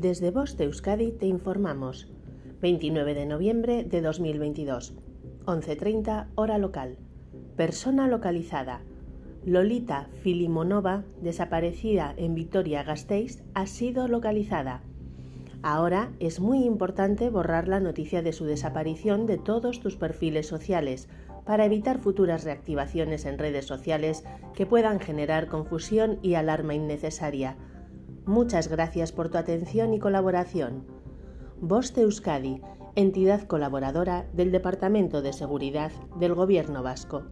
Desde Voz de Euskadi te informamos. 29 de noviembre de 2022, 11.30 hora local. Persona localizada. Lolita Filimonova, desaparecida en Vitoria-Gasteiz, ha sido localizada. Ahora es muy importante borrar la noticia de su desaparición de todos tus perfiles sociales para evitar futuras reactivaciones en redes sociales que puedan generar confusión y alarma innecesaria. Muchas gracias por tu atención y colaboración. Voste Euskadi, entidad colaboradora del Departamento de Seguridad del Gobierno Vasco.